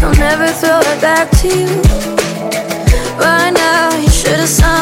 I'll never throw it back to you. Right now, you should have signed.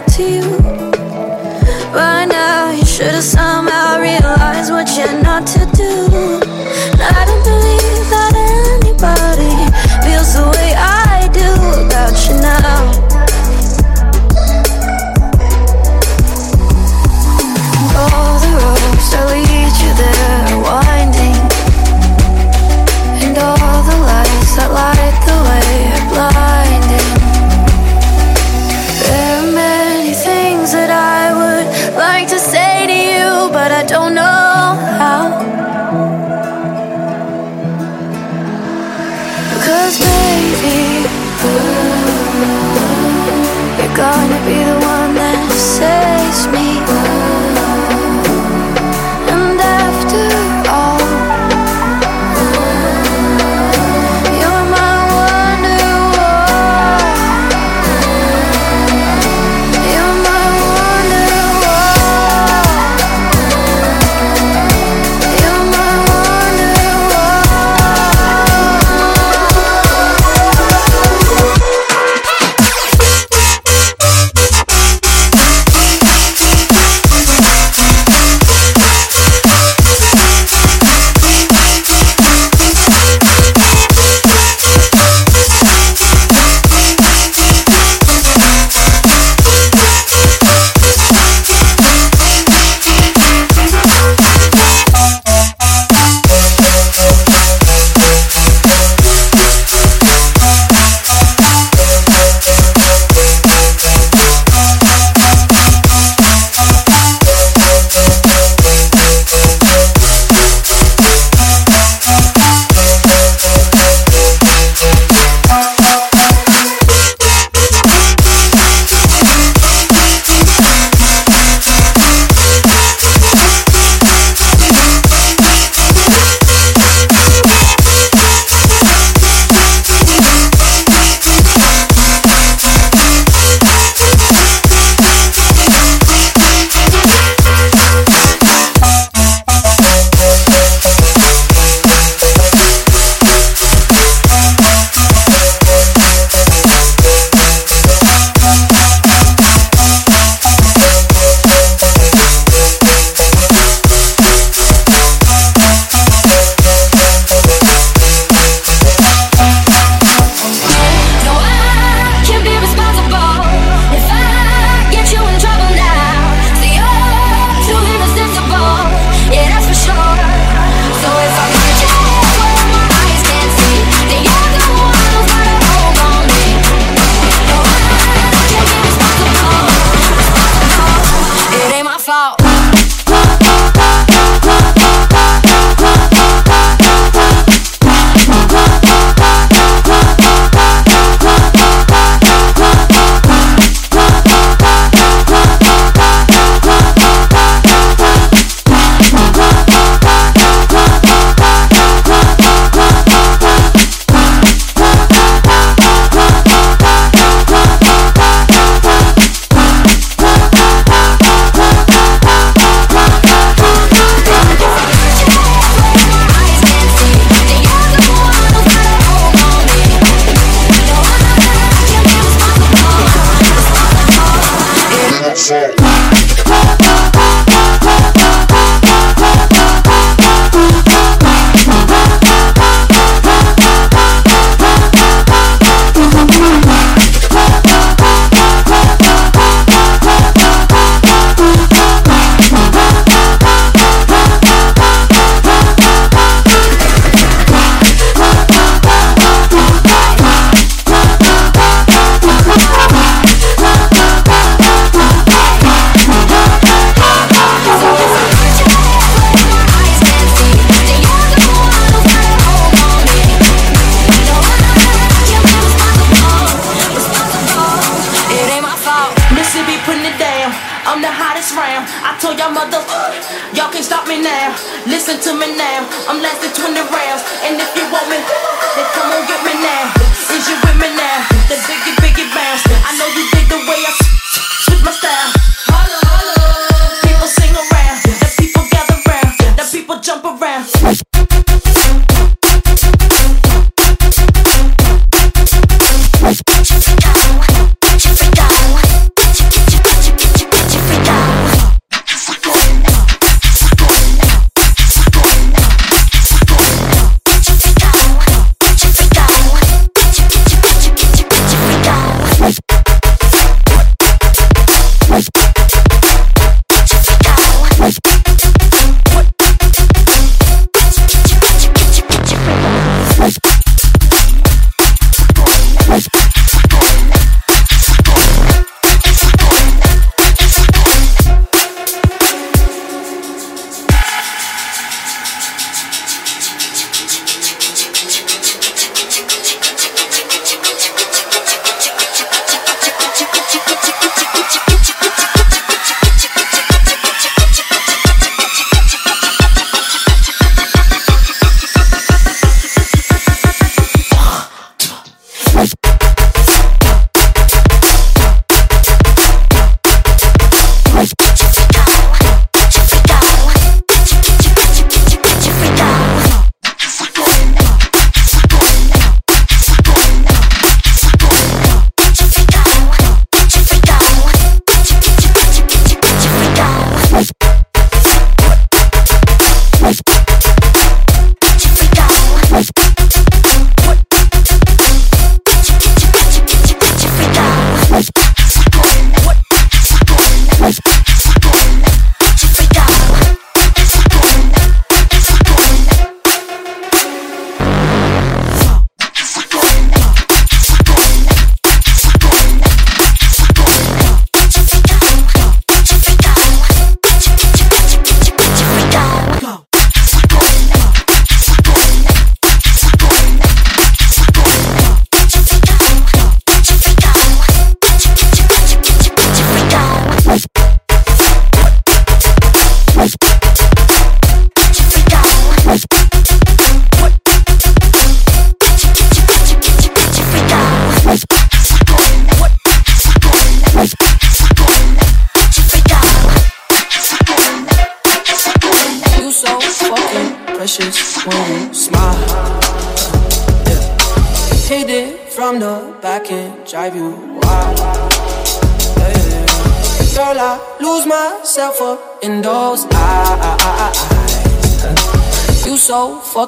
back to you.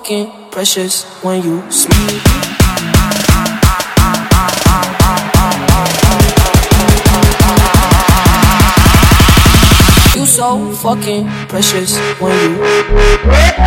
fucking precious when you smile. so fucking precious when you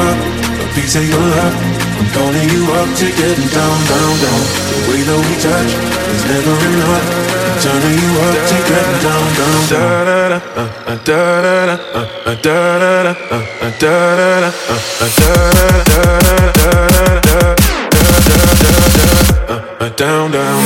up. But please say you'll up. I'm calling you up to get down, down, down. The way that we touch is never enough. I'm turning you up to getting down, down, down. Down, down.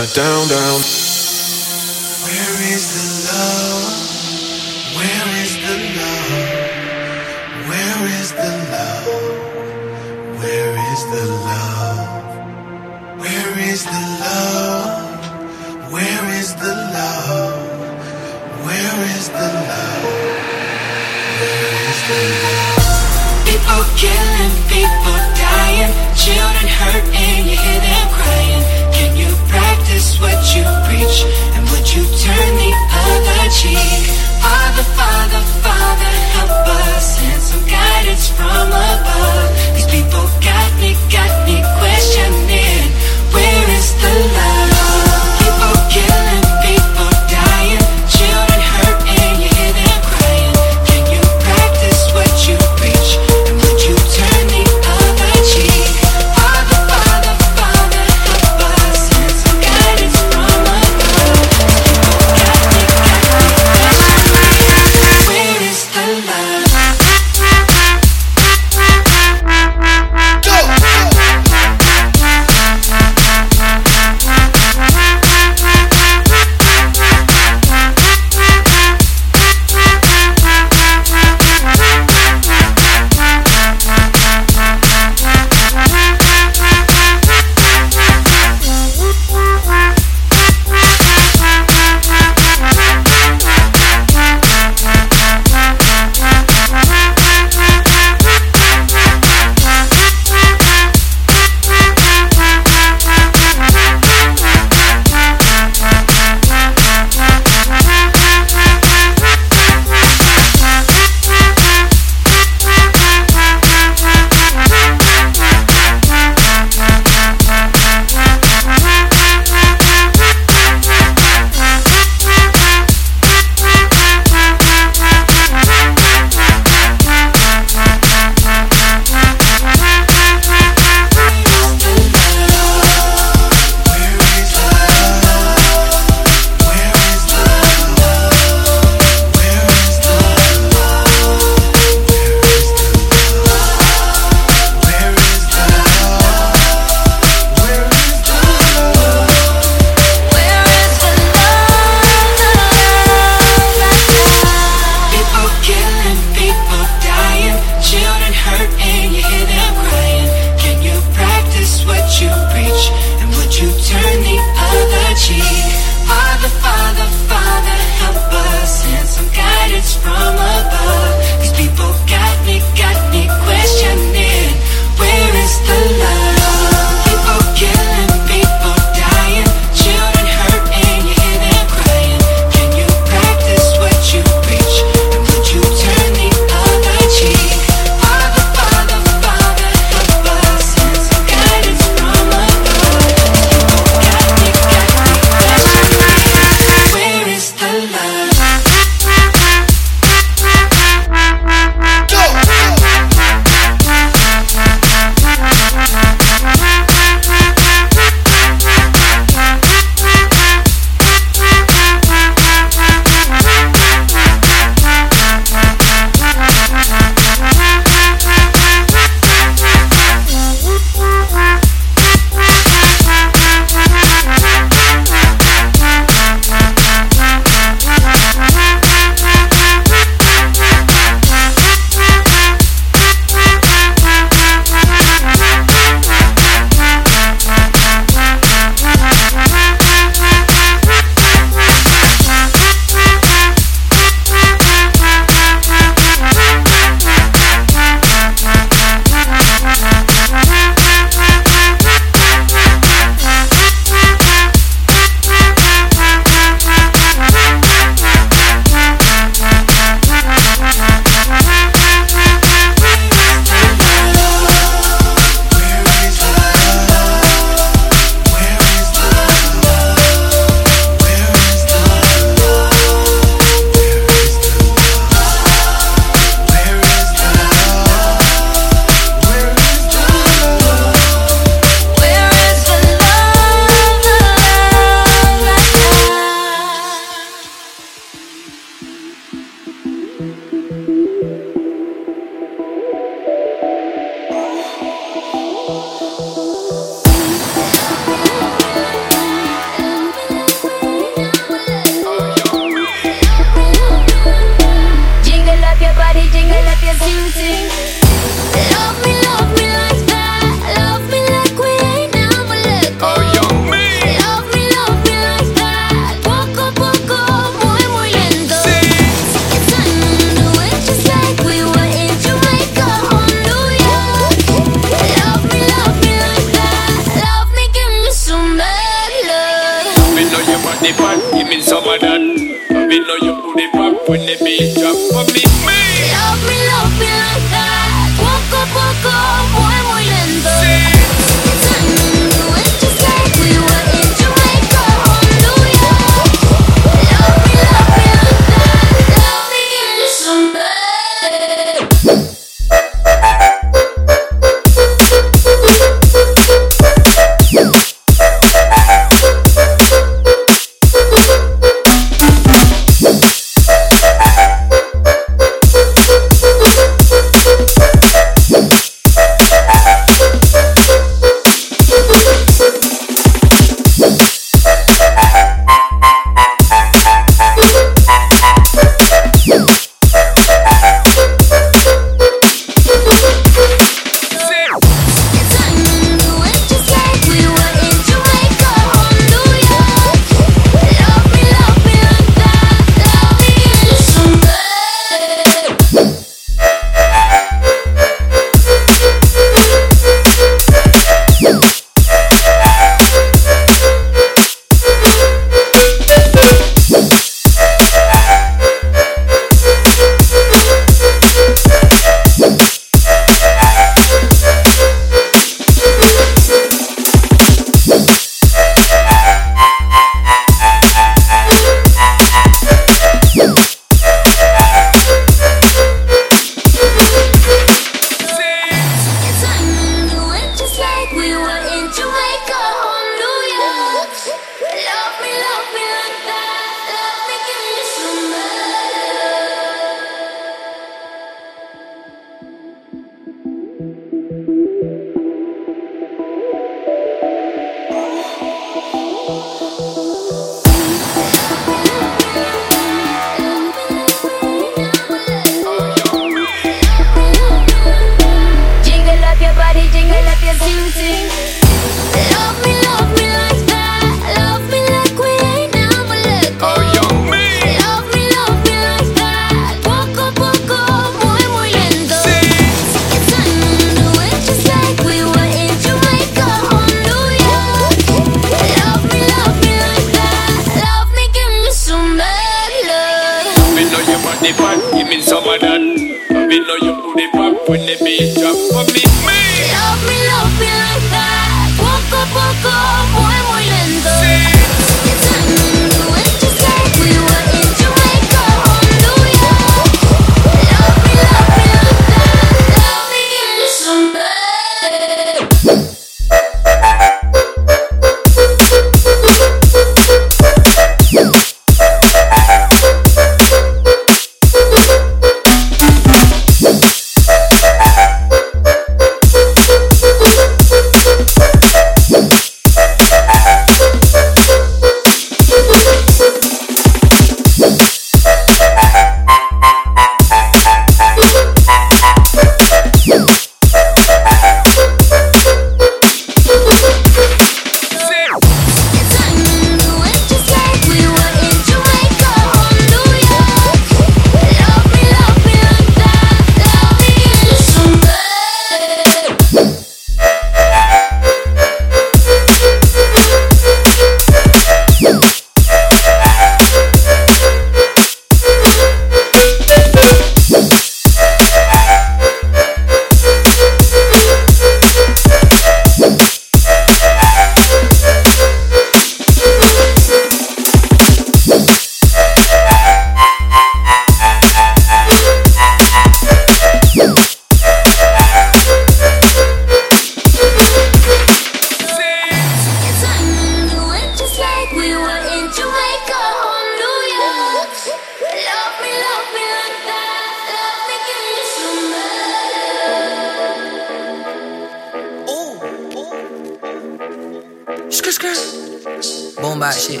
boom bop shit.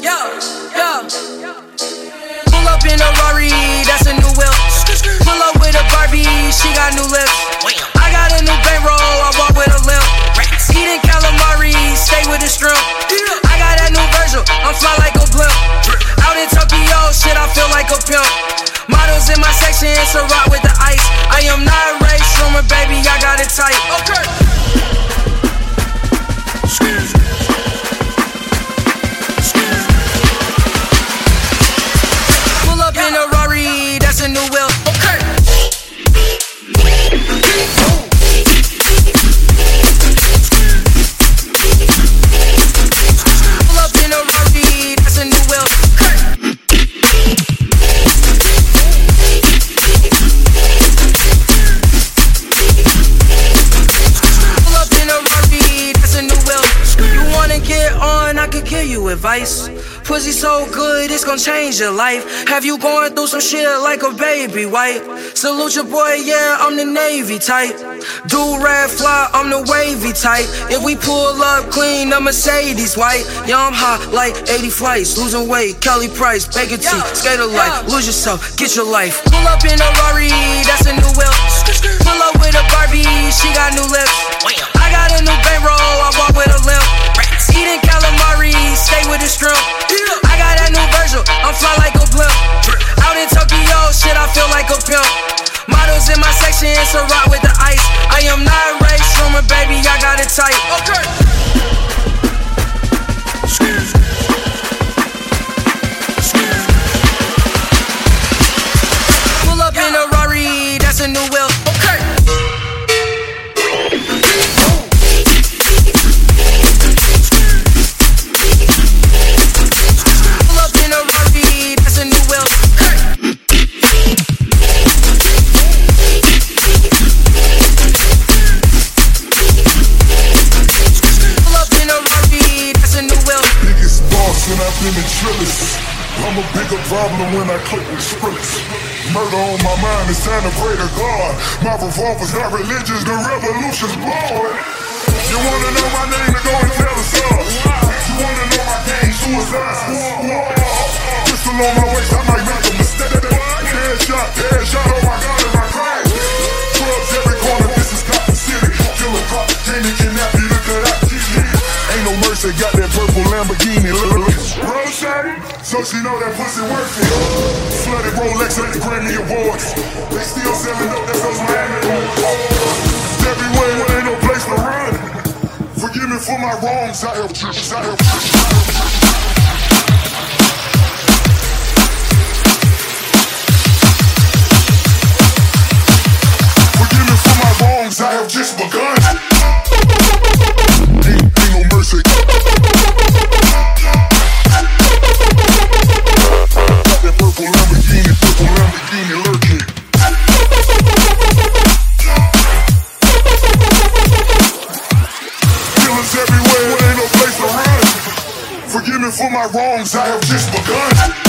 Yo, yo. Pull up in a Rari, that's a new whip. Pull up with a Barbie, she got new lips. I got a new bankroll, I walk with a limp. Eating calamari, stay with the shrimp. I got that new Virgil, I'm fly like a blimp. Out in Tokyo, shit, I feel like a pimp. Models in my section, it's a rock with the ice. I am not a race rumor, baby, I got it tight. Okay. It's gonna change your life. Have you going through some shit like a baby white? Salute your boy, yeah, I'm the Navy type. Do red fly, I'm the wavy type. If we pull up clean, the Mercedes white. Yeah, I'm hot like 80 flights, losing weight. Kelly Price, Baker T, skater life. Lose yourself, get your life. Pull up in a Rari, that's a new whip. Pull up with a Barbie, she got new lips. I got a new bankroll, I walk with a limp. Eating calamari, stay with the shrimp. Got that new Virgil, I'm fly like a blimp. Out in Tokyo, shit, I feel like a pimp. Models in my section, it's a rock with the ice. I am not Ray Schumer, baby, I got it tight. Okay. Problem when I click with Skrillex. Murder on my mind, it's time to pray to God. My revolver's not religious, the revolution's born. You wanna know my name, then go and tell us all. You wanna know my game, suicide squad. Pistol on my waist, I might make a mistake. Headshot, headshot, oh my God, so she know that pussy worth it. Flooded Rolex at the Grammy Awards. They still selling up, that's those Miami It's everywhere, ain't no place to run. Forgive me for my wrongs, I have trips, I have trips. Forgive me for my wrongs, I have just begun. My wrongs, I have just begun.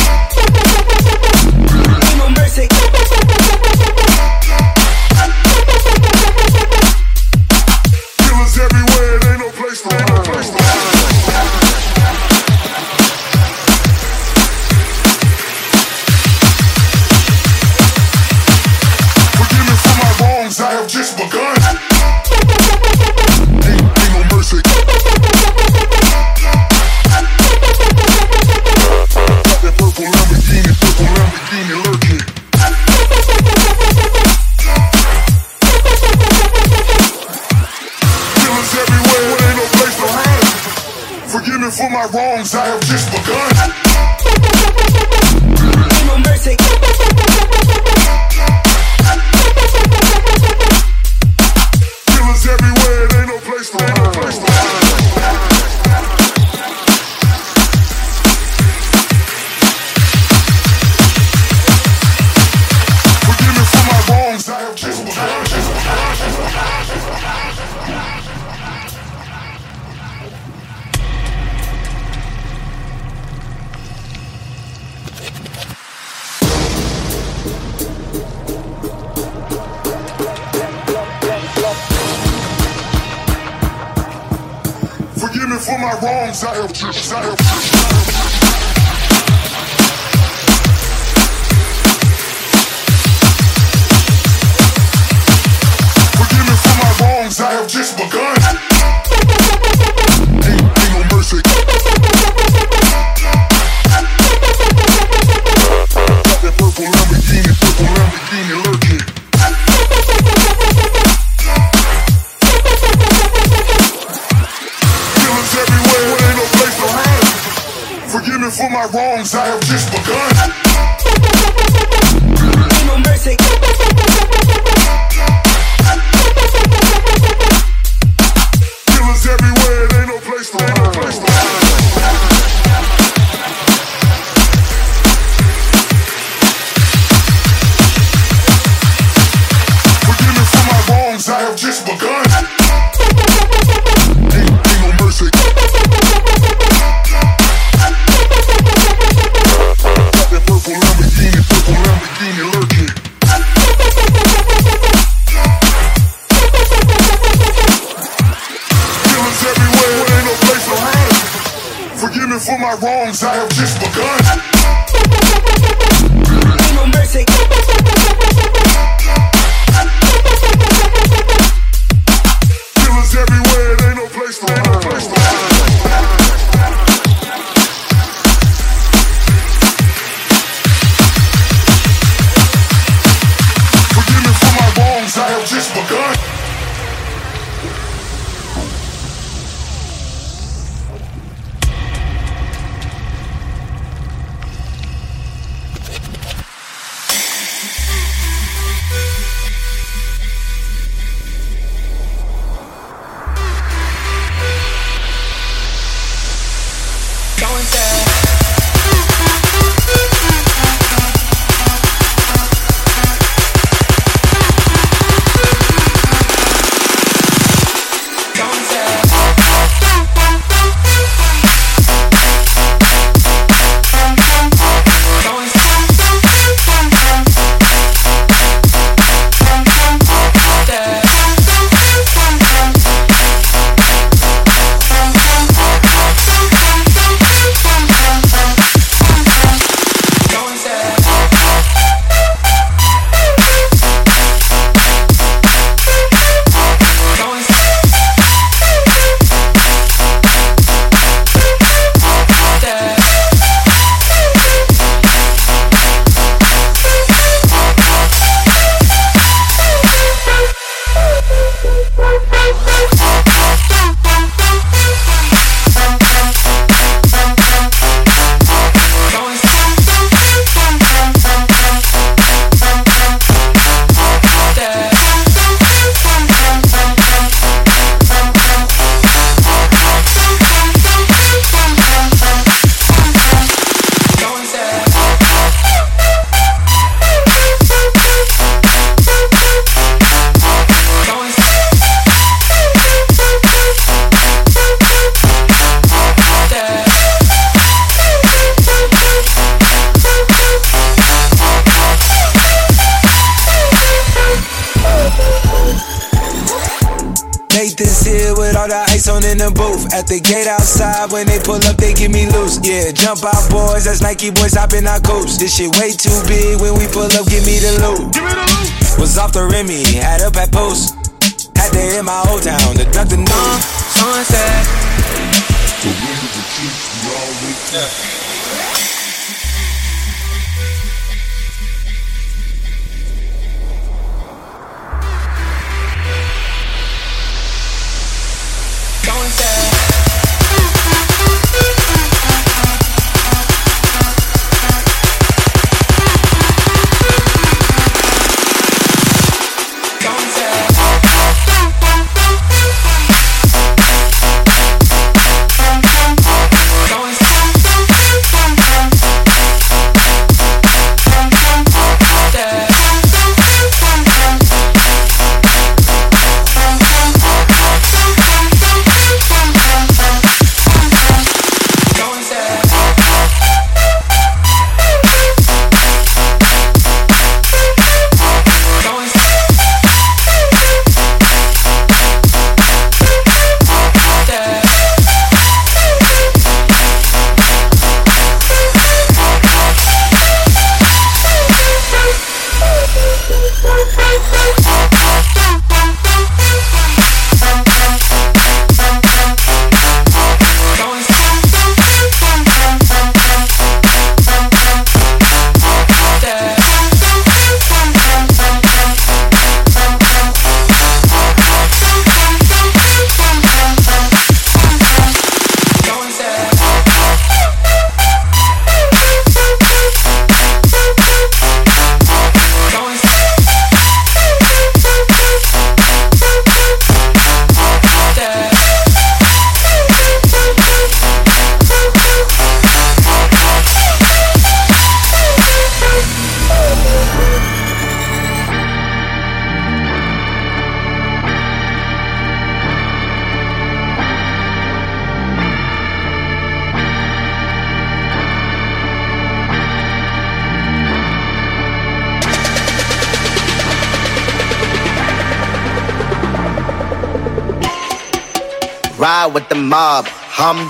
Ricky boys hopping our coach. This shit way too big. When we pull up, give me the loot. Give me the loot. Was off the Remy, had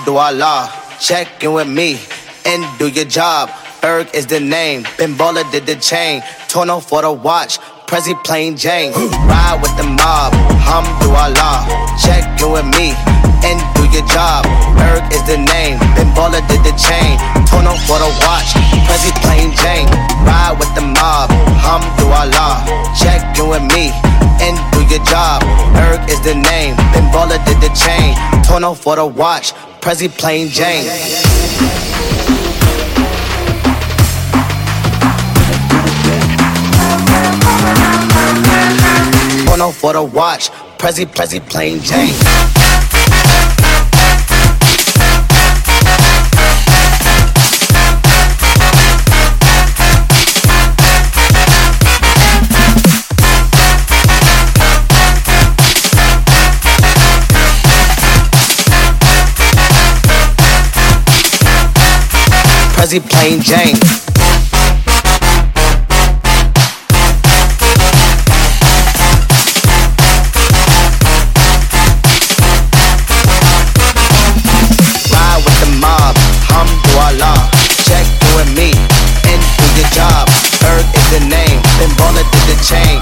do Allah. Check in with me and do your job. Ferg is the name. Ben Baller did the chain. Tourneau for the watch. Prezi plain Jane. Ride with the mob. Hum do Allah. Check in with me and do your job. Ferg is the name. Ben Baller did the chain. Tourneau for the watch. Prezi plain Jane. Ride with the mob. Hum do Allah. Check in with me and do your job. Ferg is the name, Ben Baller did the chain, Tourneau for the watch, Prezi plain Jane. Porno for the watch, Prezi, Prezi, plain Jane. Plain Jane. Ride with the mob, Hamdulillah. Check you and me, do job. Is the name, Ben Baller did the chain.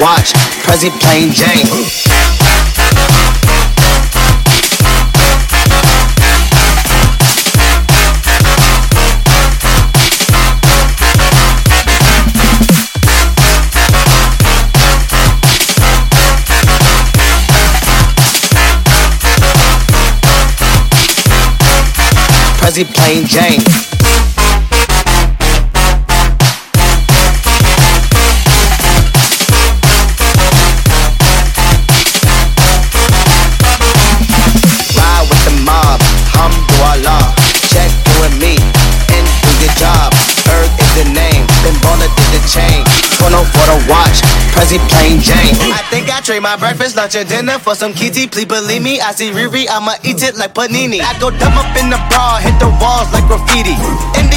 Watch, Prezi plain Jane. Prezi plain Jane. Watch, Prezi plain Jane. I think I trade my breakfast, lunch, and dinner for some kitty. Please believe me, I see Riri, I'ma eat it like panini. I go dumb up in the bra, hit the walls like graffiti.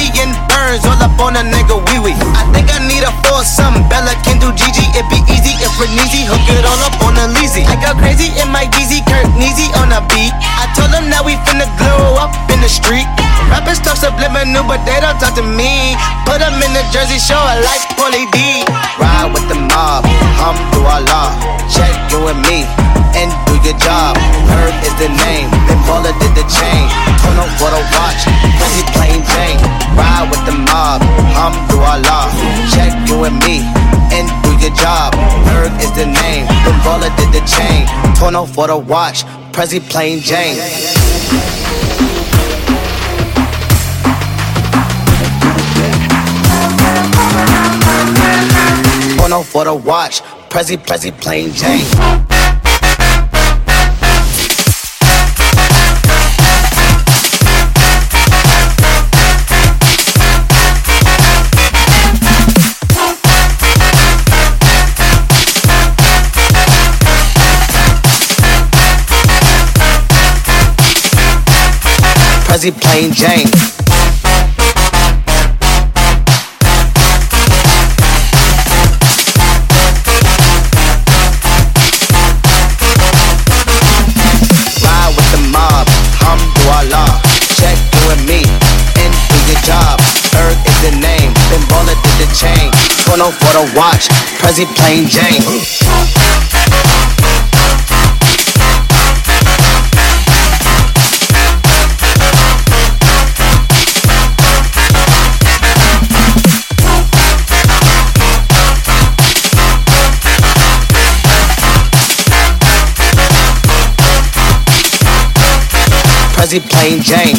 Indian burns all up on a nigga wee wee. I think I need a foursome. Bella can do Gigi, it be easy if Renezi hook it all up on a leasy. I go crazy in my DZ, Kurt Neasy on a beat. I told them that we finna glow up in the street. Rappers talk subliminal, but they don't talk to me. Put them in the jersey, show a like Pauly D. Ride with the mob, Hamdulillah. Check you and me, and do your job. Herb is the name, Ben Baller did the chain. Turn up for the watch, Prezi plain Jane. Ride with the mob, Hamdulillah. Check you and me, and do your job. Herb is the name, Ben Baller did the chain. Turn up for the watch, Prezi plain Jane. Porno for the watch, Prezi, Prezi, plain Jane. Prezi, plain Jane. Ride with the mob. Check you and me, your job. Earth is the name, did the chain. Porno for the watch, Prezi plain Jane. Plain Jane.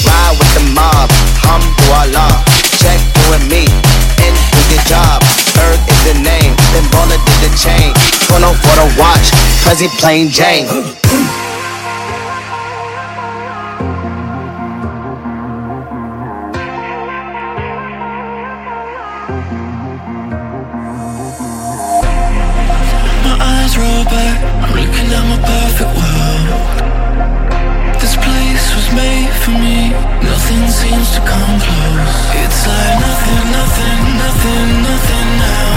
Ride with the mob, Hamdulillah. Check you and me, job. Is the name, the chain. For the watch, Prezi plain Jane. I'm a perfect world. This place was made for me. Nothing seems to come close. It's like nothing, nothing, nothing, nothing now.